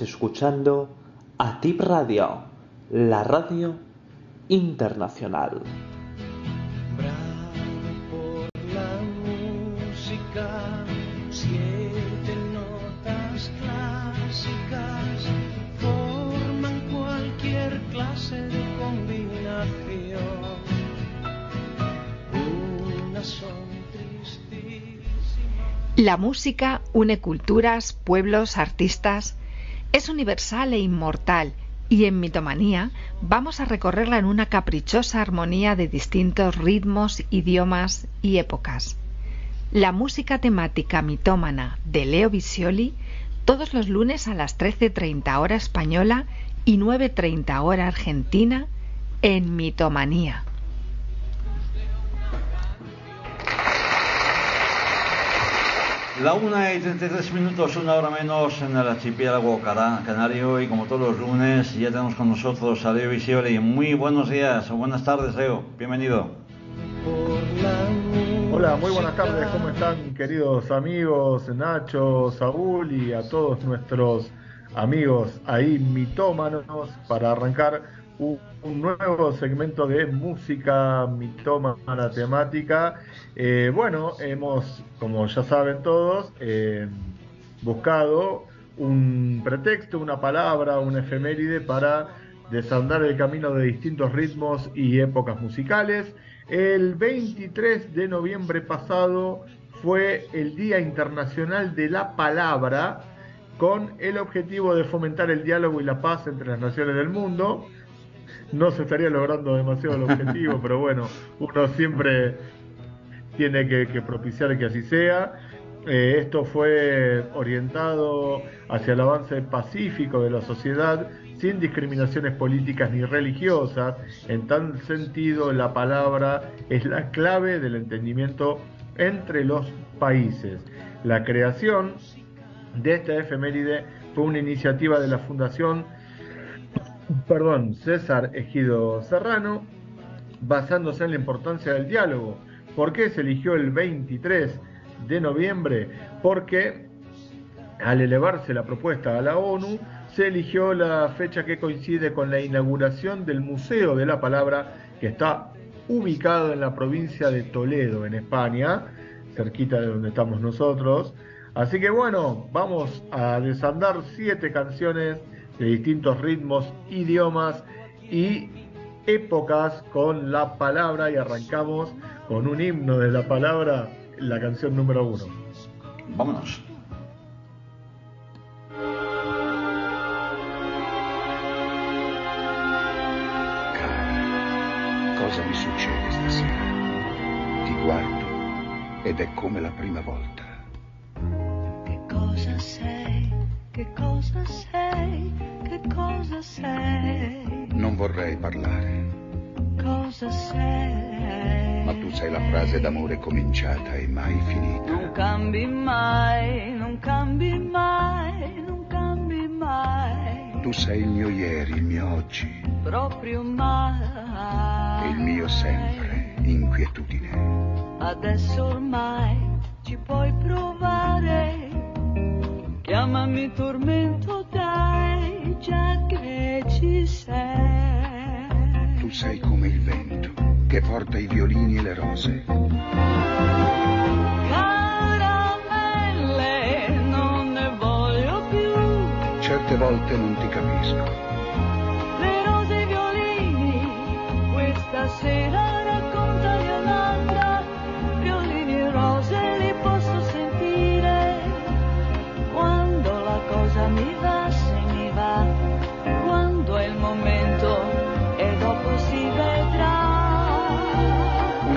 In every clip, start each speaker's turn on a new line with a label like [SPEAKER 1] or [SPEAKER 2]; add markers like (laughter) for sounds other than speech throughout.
[SPEAKER 1] Escuchando a Tip Radio, la radio internacional.
[SPEAKER 2] La música
[SPEAKER 3] une culturas, pueblos, artistas. Es universal e inmortal y en Mitomanía vamos a recorrerla en una caprichosa armonía de distintos ritmos, idiomas y épocas. La música temática mitómana de Leo Visioli todos los lunes a las 13.30 hora española y 9.30 hora argentina en Mitomanía.
[SPEAKER 4] La una y 33 minutos, una hora menos en el archipiélago canario y como todos los lunes ya tenemos con nosotros a Leo Visioli. Muy buenos días o buenas tardes Leo, bienvenido.
[SPEAKER 5] Hola, muy buenas tardes, ¿cómo están queridos amigos Nacho, Saúl y a todos nuestros amigos ahí mitómanos para arrancar un, nuevo segmento de música mitómana temática. Eh, bueno, hemos, como ya saben todos, eh, buscado un pretexto, una palabra, una efeméride para desandar el camino de distintos ritmos y épocas musicales. El 23 de noviembre pasado fue el Día Internacional de la Palabra con el objetivo de fomentar el diálogo y la paz entre las naciones del mundo. No se estaría logrando demasiado el objetivo, (laughs) pero bueno, uno siempre tiene que, que propiciar que así sea. Eh, esto fue orientado hacia el avance pacífico de la sociedad sin discriminaciones políticas ni religiosas. En tal sentido, la palabra es la clave del entendimiento entre los países. La creación de esta efeméride fue una iniciativa de la Fundación perdón, César Ejido Serrano, basándose en la importancia del diálogo. ¿Por qué se eligió el 23 de noviembre? Porque al elevarse la propuesta a la ONU, se eligió la fecha que coincide con la inauguración del Museo de la Palabra, que está ubicado en la provincia de Toledo, en España, cerquita de donde estamos nosotros. Así que bueno, vamos a desandar siete canciones de distintos ritmos, idiomas y épocas con la palabra y arrancamos con un himno de la palabra, la canción número uno.
[SPEAKER 4] Vámonos.
[SPEAKER 6] Cara, cosa mi succede stasera? Ti guardo ed è come la prima volta.
[SPEAKER 7] Che cosa sei? Che cosa sei? Che cosa sei?
[SPEAKER 6] Non vorrei parlare,
[SPEAKER 7] Cosa sei?
[SPEAKER 6] ma tu sei la frase d'amore cominciata e mai
[SPEAKER 7] Non
[SPEAKER 6] finita.
[SPEAKER 7] cambi mai, non cambi mai, non cambi mai.
[SPEAKER 6] Tu sei il mio ieri, il mio oggi
[SPEAKER 7] Proprio mai.
[SPEAKER 6] e il mio sempre, inquietudine.
[SPEAKER 7] Adesso ormai ci puoi provare. Chiamami tormento, dai, già che ci sei.
[SPEAKER 6] Tu sei come il vento che porta i violini e le rose.
[SPEAKER 7] Caramelle, non ne voglio più.
[SPEAKER 6] Certe volte non ti capisco,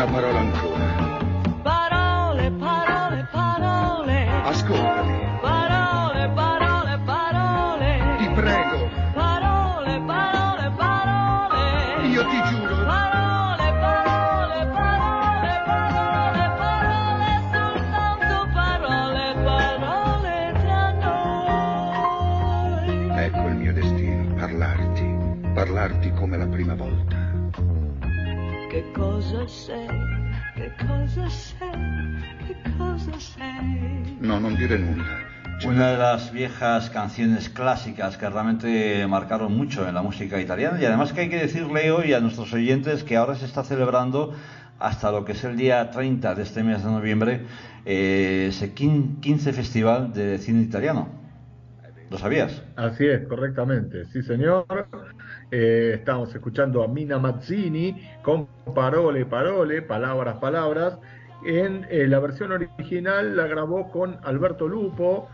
[SPEAKER 6] una parola ancora.
[SPEAKER 4] Una de las viejas canciones clásicas que realmente marcaron mucho en la música italiana y además que hay que decirle hoy a nuestros oyentes que ahora se está celebrando hasta lo que es el día 30 de este mes de noviembre eh, ese 15 Festival de Cine Italiano. ¿Lo sabías?
[SPEAKER 5] Así es, correctamente. Sí, señor. Eh, estamos escuchando a Mina Mazzini con Parole, Parole, Palabras, Palabras. En eh, la versión original la grabó con Alberto Lupo,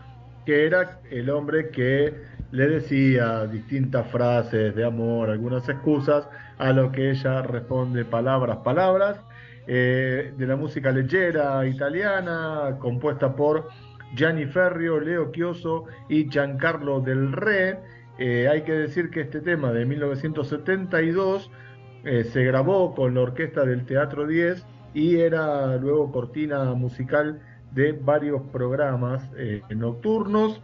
[SPEAKER 5] que era el hombre que le decía distintas frases de amor, algunas excusas, a lo que ella responde palabras, palabras, eh, de la música leggera italiana, compuesta por Gianni Ferrio, Leo Chioso y Giancarlo Del Re. Eh, hay que decir que este tema de 1972 eh, se grabó con la orquesta del Teatro 10 y era luego cortina musical de varios programas eh, nocturnos.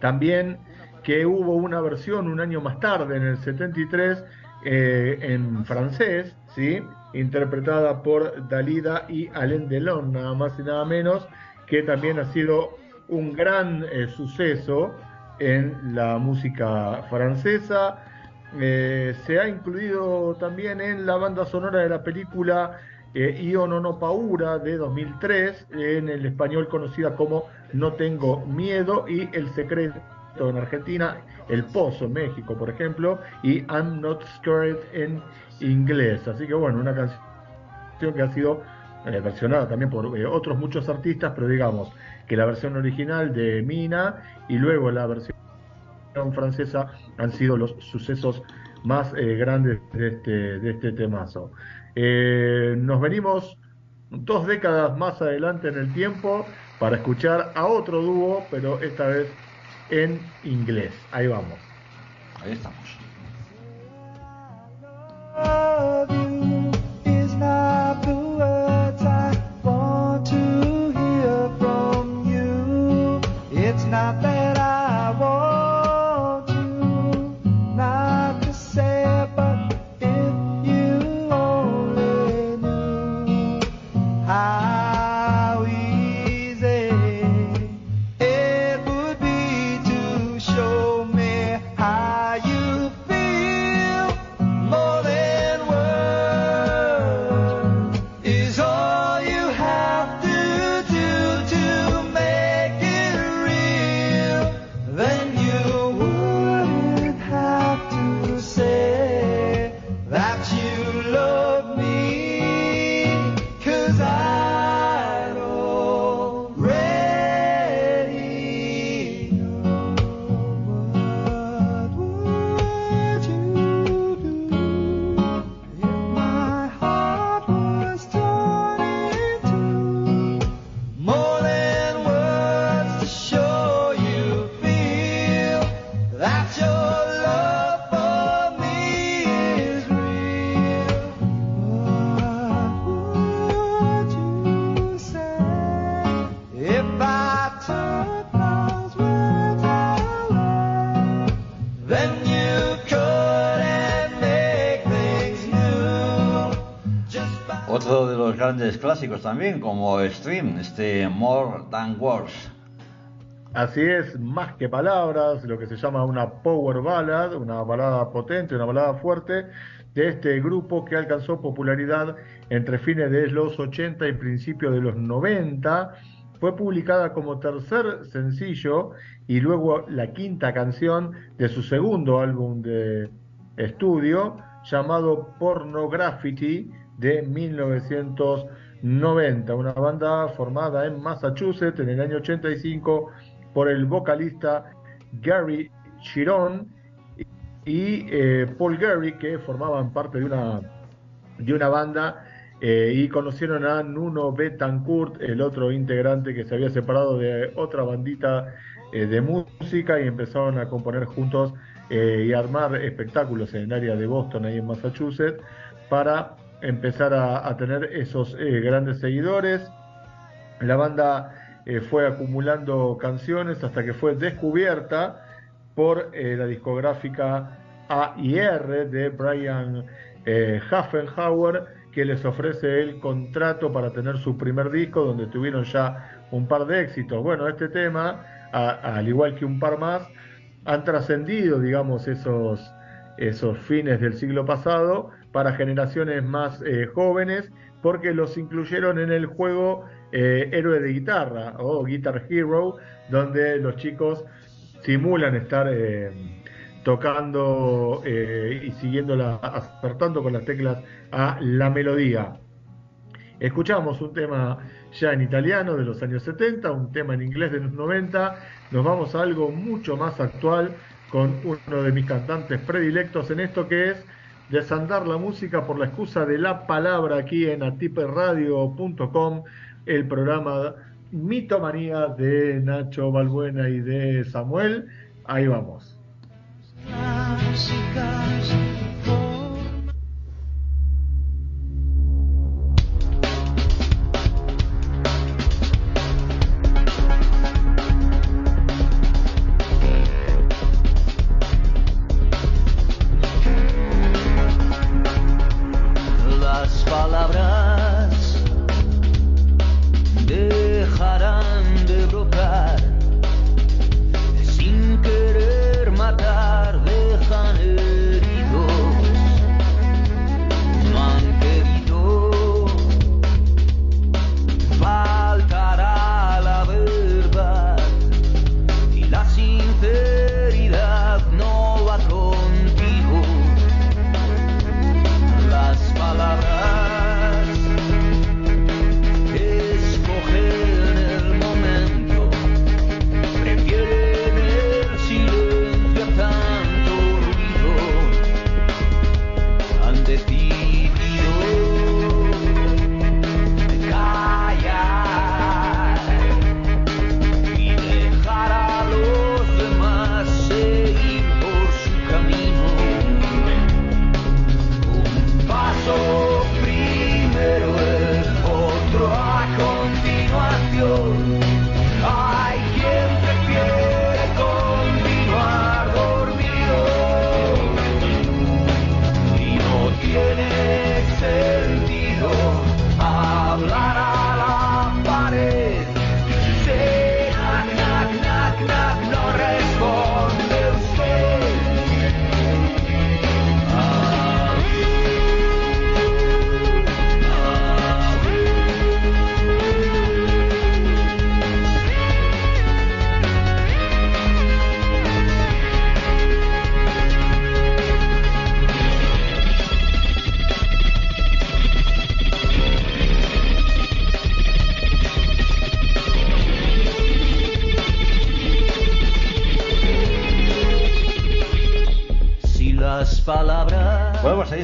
[SPEAKER 5] También que hubo una versión un año más tarde, en el 73, eh, en francés, ¿sí? interpretada por Dalida y Alain Delon, nada más y nada menos, que también ha sido un gran eh, suceso en la música francesa. Se ha incluido también en la banda sonora de la película eh, Io non ho paura de 2003, en el español conocida como No tengo miedo y El secreto en Argentina, El Pozo en México, por ejemplo, y I'm not scared en inglés. Así que bueno, una canción que ha sido eh, versionada también por eh, otros muchos artistas, pero digamos que la versión original de Mina y luego la versión francesa han sido los sucesos más eh, grandes de este, de este temazo. Eh, nos venimos dos décadas más adelante en el tiempo para escuchar a otro dúo, pero esta vez en inglés. Ahí vamos.
[SPEAKER 4] Ahí estamos. Clásicos también, como Stream, este More Than Words.
[SPEAKER 5] Así es, más que palabras, lo que se llama una power ballad, una balada potente, una balada fuerte de este grupo que alcanzó popularidad entre fines de los 80 y principios de los 90. Fue publicada como tercer sencillo y luego la quinta canción de su segundo álbum de estudio llamado Pornograffiti de 1990, una banda formada en Massachusetts en el año 85 por el vocalista Gary Chiron y eh, Paul Gary, que formaban parte de una, de una banda eh, y conocieron a Nuno Betancourt, el otro integrante que se había separado de otra bandita eh, de música y empezaron a componer juntos y armar espectáculos en el área de Boston, ahí en Massachusetts, para empezar a, tener esos eh, grandes seguidores. La banda eh, fue acumulando canciones hasta que fue descubierta por eh, la discográfica AIR de Brian Haffenhauer que les ofrece el contrato para tener su primer disco, donde tuvieron ya un par de éxitos. Bueno, este tema, al igual que un par más, han trascendido, digamos, esos, esos fines del siglo pasado para generaciones más eh, jóvenes, porque los incluyeron en el juego eh, Héroe de Guitarra o Guitar Hero, donde los chicos simulan estar eh, tocando y siguiendo la, acertando con las teclas a la melodía. Escuchamos un tema ya en italiano de los años 70, un tema en inglés de los 90, nos vamos a algo mucho más actual con uno de mis cantantes predilectos en esto que es desandar la música por la excusa de la palabra aquí en atiperradio.com, el programa Mitomanía de Nacho Balbuena y de Samuel. Ahí vamos.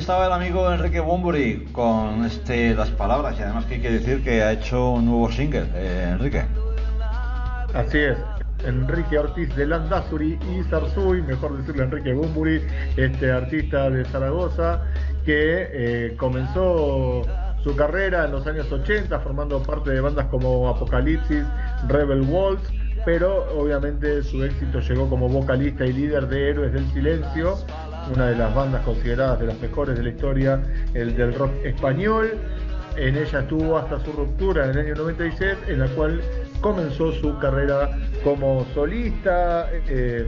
[SPEAKER 4] Estaba el amigo Enrique Bumburi con este Las Palabras y además que hay que decir que ha hecho un nuevo single, eh, Enrique.
[SPEAKER 5] Así es. Enrique Ortiz de Landazuri y Zarzuy, mejor decirle Enrique Bumburi, este artista de Zaragoza que eh, comenzó su carrera en los años 80 formando parte de bandas como Apocalipsis, Rebel Waltz, pero obviamente su éxito llegó como vocalista y líder de Héroes del Silencio, una de las bandas consideradas de las mejores de la historia el del rock español. En ella estuvo hasta su ruptura en el año 96, en la cual comenzó su carrera como solista. eh,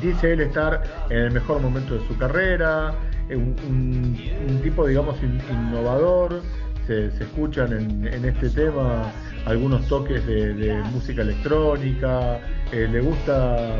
[SPEAKER 5] dice él estar en el mejor momento de su carrera, un, tipo, digamos, in- innovador. Se, escuchan en, este tema algunos toques de, de música electrónica. eh, le gusta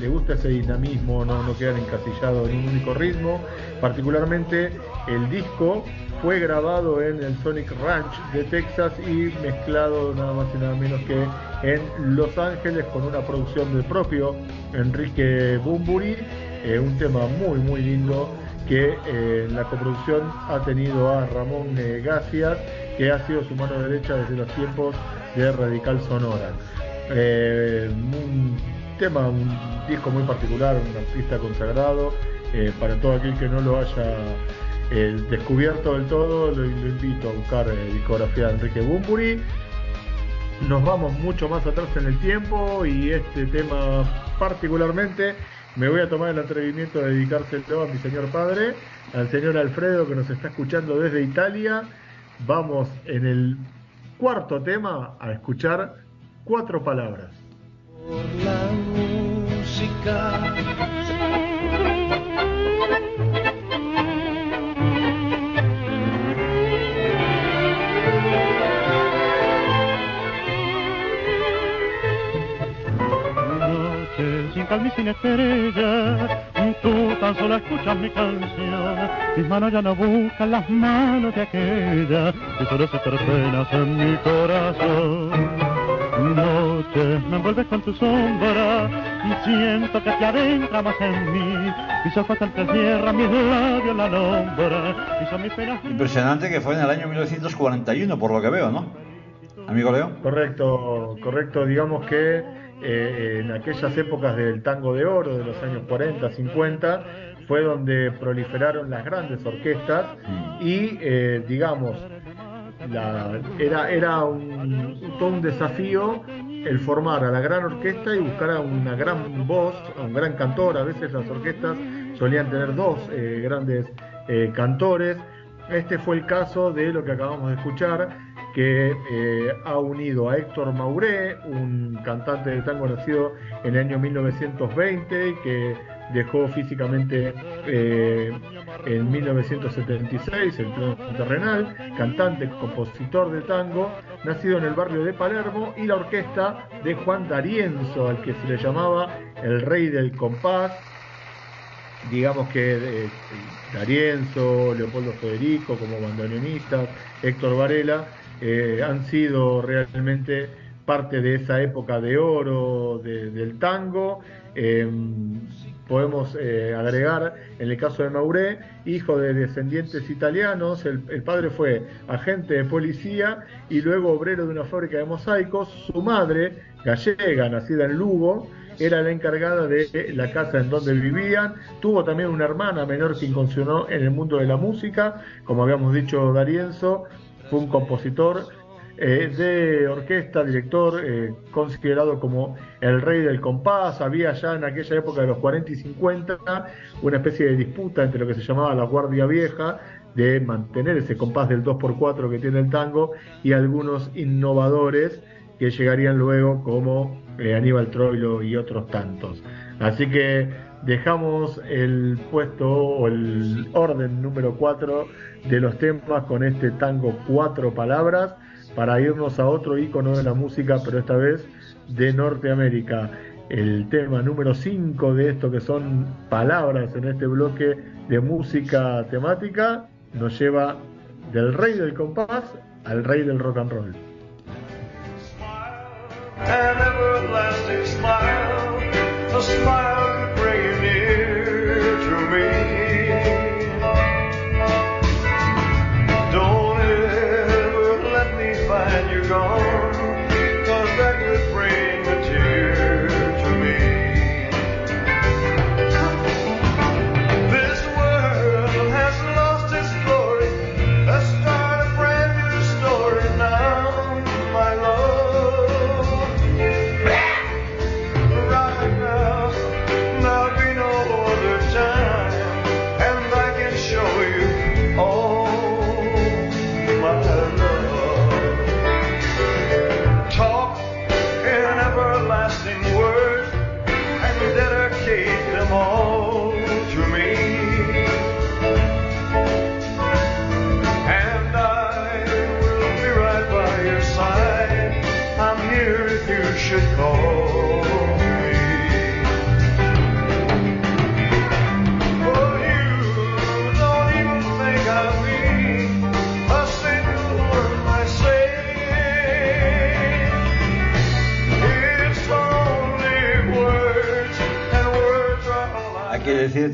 [SPEAKER 5] le gusta ese dinamismo, no, no quedan encasillados en un único ritmo. Particularmente el disco fue grabado en el Sonic Ranch de Texas y mezclado nada más y nada menos que en Los Ángeles con una producción del propio Enrique Bumburi, eh, un tema muy muy lindo que eh, la coproducción ha tenido a Ramón eh, Gacias, que ha sido su mano derecha desde los tiempos de Radical Sonora. Eh, un tema, disco muy particular, un artista consagrado. eh, para todo aquel que no lo haya eh, descubierto del todo, lo, invito a buscar eh, discografía de Enrique Bumburi. Nos vamos mucho más atrás en el tiempo y este tema particularmente me voy a tomar el atrevimiento de dedicárselo a mi señor padre, al señor Alfredo que nos está escuchando desde Italia. Vamos en el cuarto tema a escuchar cuatro palabras.
[SPEAKER 2] por la música.
[SPEAKER 8] sin calma y sin estrella, tú tan solo escuchas mi canción, mis manos ya no buscan las manos de aquella, y solo se penas en mi corazón. Noche, me envuelves con tu sombra, y siento que te adentra más en mí, mis ojos te cierran, mis labios la nombra, y son mis penas
[SPEAKER 4] Impresionante que fue en el año 1941, por lo que veo, ¿no? Amigo Leo.
[SPEAKER 5] Correcto, correcto. Digamos que eh, en aquellas épocas del tango de oro, de los años 40, 50, fue donde proliferaron las grandes orquestas y, eh, digamos, la- era, era un, todo un desafío el formar a la gran orquesta y buscar a una gran voz, a un gran cantor. A veces las orquestas solían tener dos eh, grandes eh, cantores. Este fue el caso de lo que acabamos de escuchar, que eh, ha unido a Héctor Mauré, un cantante de tango nacido en el año 1920 y que dejó físicamente eh, en 1976 el plano terrenal, cantante, compositor de tango, nacido en el barrio de Palermo, y la orquesta de Juan D'Arienzo, al que se le llamaba el rey del compás, digamos que eh, D'Arienzo, Leopoldo Federico como bandoneonistas, Héctor Varela, eh, han sido realmente parte de esa época de oro de- del tango. Eh, podemos eh, agregar, en el caso de Mauré, hijo de descendientes italianos, el, padre fue agente de policía y luego obrero de una fábrica de mosaicos. Su madre, gallega, nacida en Lugo, era la encargada de la casa en donde vivían. Tuvo también una hermana menor que incursionó en el mundo de la música, como habíamos dicho D'Arienzo, fue un compositor eh, de orquesta, director, eh, considerado como el rey del compás. Había ya en aquella época de los 40 y 50 una especie de disputa entre lo que se llamaba la Guardia Vieja, de mantener ese compás del 2x4 que tiene el tango, y algunos innovadores que llegarían luego como eh, Aníbal Troilo y otros tantos. Así que dejamos el puesto o el orden número 4 de los temas con este tango cuatro palabras para irnos a otro icono de la música, pero esta vez de Norteamérica. El tema número 5 de esto que son palabras en este bloque de música temática nos lleva del rey del compás al rey del rock and roll.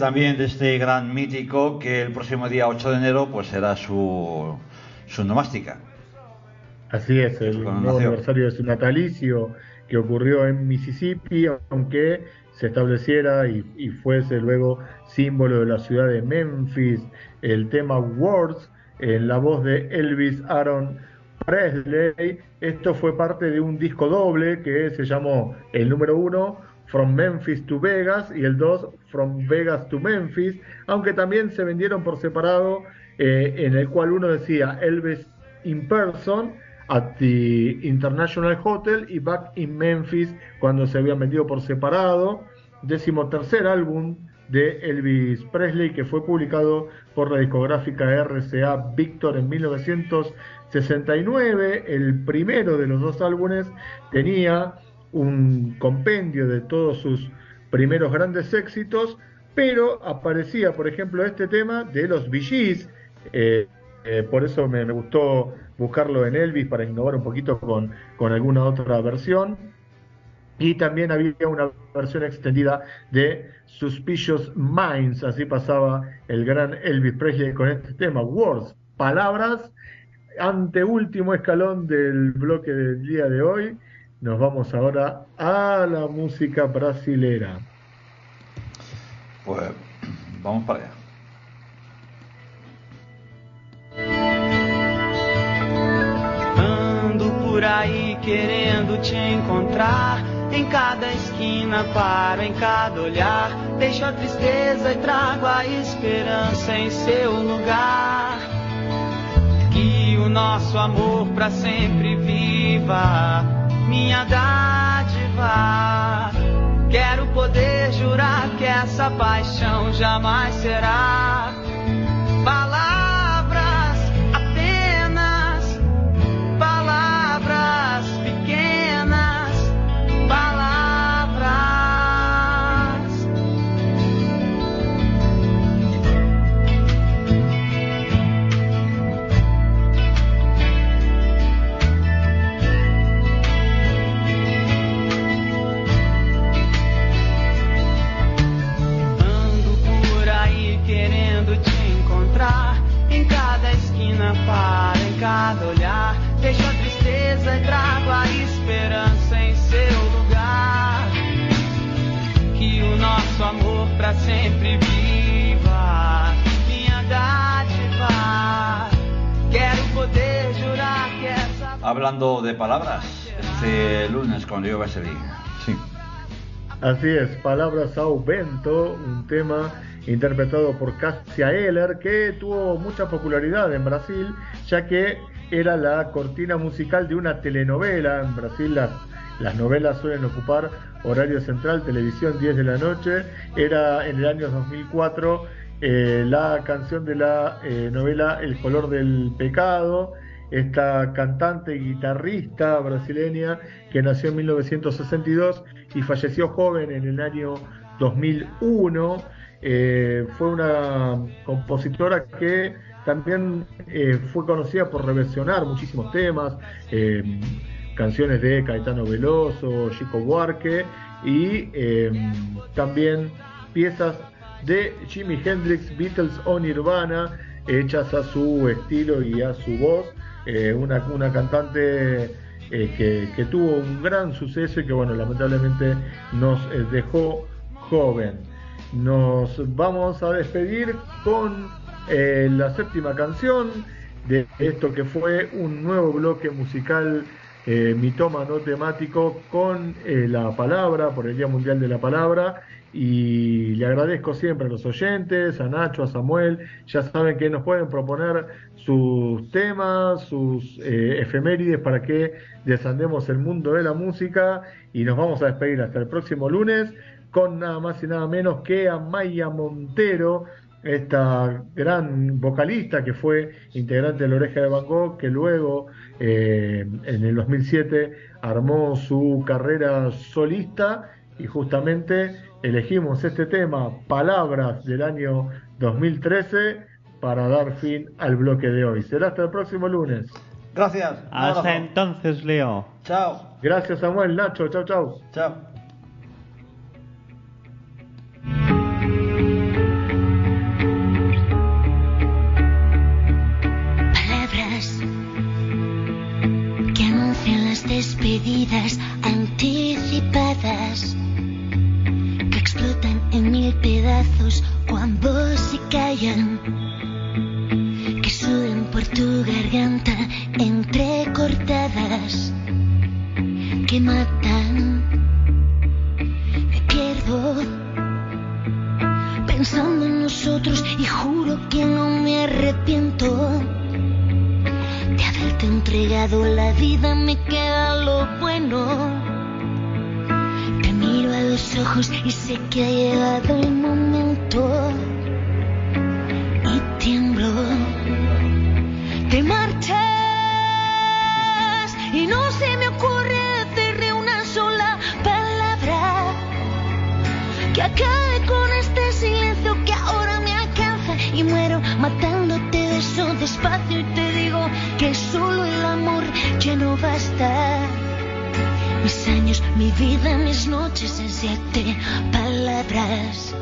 [SPEAKER 4] También de este gran mítico que el próximo día 8 de enero pues será su, su nomástica.
[SPEAKER 5] Así es, el nuevo aniversario de su natalicio que ocurrió en Mississippi, aunque se estableciera y, y fuese luego símbolo de la ciudad de Memphis, el tema Words en la voz de Elvis Aaron Presley. Esto fue parte de un disco doble que se llamó El número uno From Memphis to Vegas y el 2 From Vegas to Memphis, aunque también se vendieron por separado, eh, en el cual uno decía Elvis in person at the International Hotel y Back in Memphis cuando se habían vendido por separado. Décimo tercer álbum de Elvis Presley que fue publicado por la discográfica RCA Victor en 1969. El primero de los dos álbumes tenía un compendio de todos sus primeros grandes éxitos, pero aparecía, por ejemplo, este tema de los Gees, eh, eh, por eso me, me gustó buscarlo en Elvis para innovar un poquito con, con alguna otra versión. Y también había una versión extendida de Suspicious Minds, así pasaba el gran Elvis Presley con este tema, Words, palabras, anteúltimo escalón del bloque del día de hoy. Nos vamos ahora a la música brasilera.
[SPEAKER 4] Pues vamos para allá.
[SPEAKER 9] Ando por aí querendo te encontrar. Em cada esquina paro, em cada olhar. Deixo a tristeza e trago a esperança em seu lugar. Que o nosso amor pra sempre viva, minha dádiva. Quero poder jurar que essa paixão jamais será.
[SPEAKER 4] Con Río Baselí. Sí.
[SPEAKER 5] Así es, Palabras ao Vento, un tema interpretado por Cassia Eller que tuvo mucha popularidad en Brasil, ya que era la cortina musical de una telenovela. En Brasil las, las novelas suelen ocupar horario central, televisión 10 de la noche. Era en el año 2004 eh, la canción de la eh, novela El color del pecado. Esta cantante y guitarrista brasileña que nació en 1962 y falleció joven en el año 2001. Eh, fue una compositora que también eh, fue conocida por reversionar muchísimos temas, eh, canciones de Caetano Veloso, Chico Buarque y eh, también piezas de Jimi Hendrix, Beatles o Nirvana, hechas a su estilo y a su voz. Eh, una, una cantante eh, que, que tuvo un gran suceso y que, bueno, lamentablemente nos eh, dejó joven. Nos vamos a despedir con la séptima canción de esto que fue un nuevo bloque musical mitómano temático con la palabra, por el Día Mundial de la Palabra. Y le agradezco siempre a los oyentes, a Nacho, a Samuel. Ya saben que nos pueden proponer sus temas, sus eh, efemérides para que desandemos el mundo de la música. Y nos vamos a despedir hasta el próximo lunes con nada más y nada menos que a Maya Montero, esta gran vocalista que fue integrante de la Oreja de Van que luego eh, en el 2007 armó su carrera solista y justamente elegimos este tema, Palabras del año 2013, para dar fin al bloque de hoy. Será hasta el próximo lunes.
[SPEAKER 4] Gracias.
[SPEAKER 10] Hasta entonces, Leo.
[SPEAKER 4] Chao.
[SPEAKER 5] Gracias Samuel, Nacho, chao, chao.
[SPEAKER 4] Chao.
[SPEAKER 11] matándote beso despacio y te digo que solo el amor ya no basta. Mis años, mi vida, mis noches en siete palabras.